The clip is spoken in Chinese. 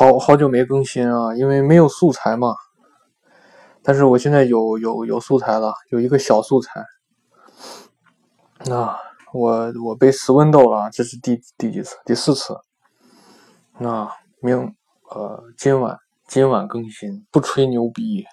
好好久没更新啊，因为没有素材嘛。但是我现在有有有素材了，有一个小素材。那我我被斯文斗了，这是第第几次？第四次。那明呃今晚今晚更新，不吹牛逼。